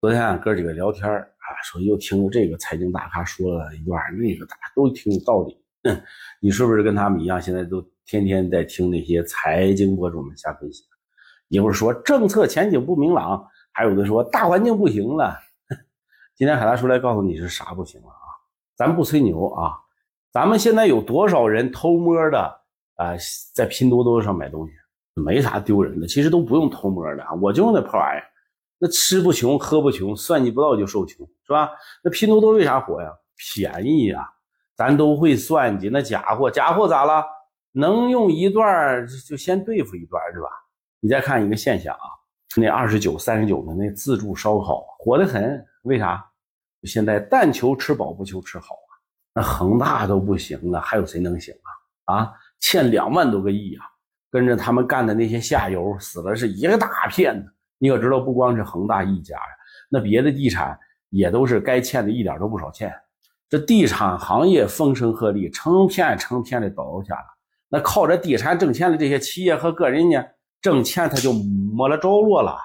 昨天俺哥几个聊天啊，说又听了这个财经大咖说了一段，那个大家都挺有道理。你是不是跟他们一样，现在都天天在听那些财经博主们瞎分析？一会儿说政策前景不明朗，还有的说大环境不行了。今天海大叔来告诉你是啥不行了啊？咱不吹牛啊，咱们现在有多少人偷摸的啊，在拼多多上买东西，没啥丢人的，其实都不用偷摸的，我就用那破玩意儿。那吃不穷，喝不穷，算计不到就受穷，是吧？那拼多多为啥火呀？便宜呀！咱都会算计，那假货，假货咋了？能用一段就先对付一段，是吧？你再看一个现象啊，那二十九、三十九的那自助烧烤火得很，为啥？现在但求吃饱不求吃好啊！那恒大都不行了，还有谁能行啊？啊，欠两万多个亿啊！跟着他们干的那些下游死了是一个大片子。你可知道，不光是恒大一家呀，那别的地产也都是该欠的一点都不少欠。这地产行业风声鹤唳，成片成片的倒下了。那靠着地产挣钱的这些企业和个人呢，挣钱他就没了着落了哈，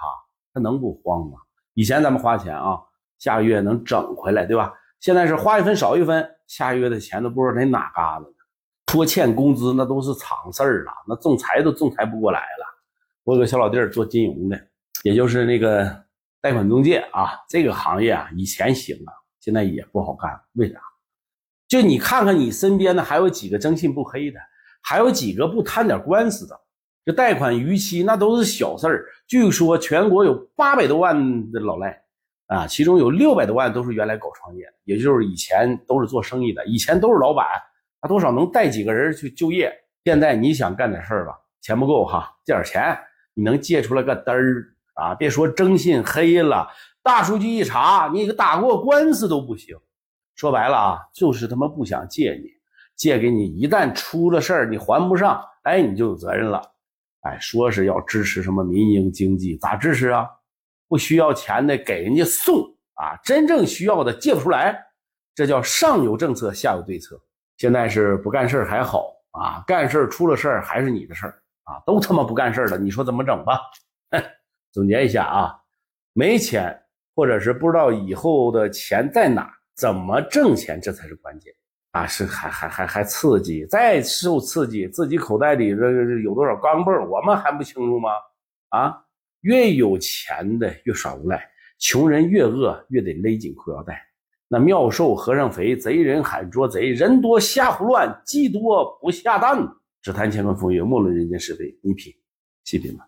他能不慌吗？以前咱们花钱啊，下个月能整回来，对吧？现在是花一分少一分，下个月的钱都不知道在哪嘎子呢。拖欠工资那都是常事儿了，那仲裁都仲裁不过来了。我有个小老弟做金融的。也就是那个贷款中介啊，这个行业啊，以前行啊，现在也不好干。为啥？就你看看你身边的，还有几个征信不黑的，还有几个不摊点官司的？这贷款逾期那都是小事儿。据说全国有八百多万的老赖啊，其中有六百多万都是原来搞创业，也就是以前都是做生意的，以前都是老板，他多少能带几个人去就业。现在你想干点事儿吧，钱不够哈，借点钱，你能借出来个嘚儿？啊，别说征信黑了，大数据一查，你个打过官司都不行。说白了啊，就是他妈不想借你，借给你，一旦出了事儿，你还不上，哎，你就有责任了。哎，说是要支持什么民营经济，咋支持啊？不需要钱的给人家送啊，真正需要的借不出来，这叫上有政策，下有对策。现在是不干事还好啊，干事出了事儿还是你的事儿啊，都他妈不干事了，你说怎么整吧？总结一下啊，没钱或者是不知道以后的钱在哪，怎么挣钱，这才是关键啊！是还还还还刺激，再受刺激，自己口袋里这有多少钢镚，我们还不清楚吗？啊，越有钱的越耍无赖，穷人越饿越得勒紧裤腰带。那庙瘦和尚肥，贼人喊捉贼，人多瞎胡乱，鸡多不下蛋。只谈乾坤风月，莫论人间是非，你品，细品吧。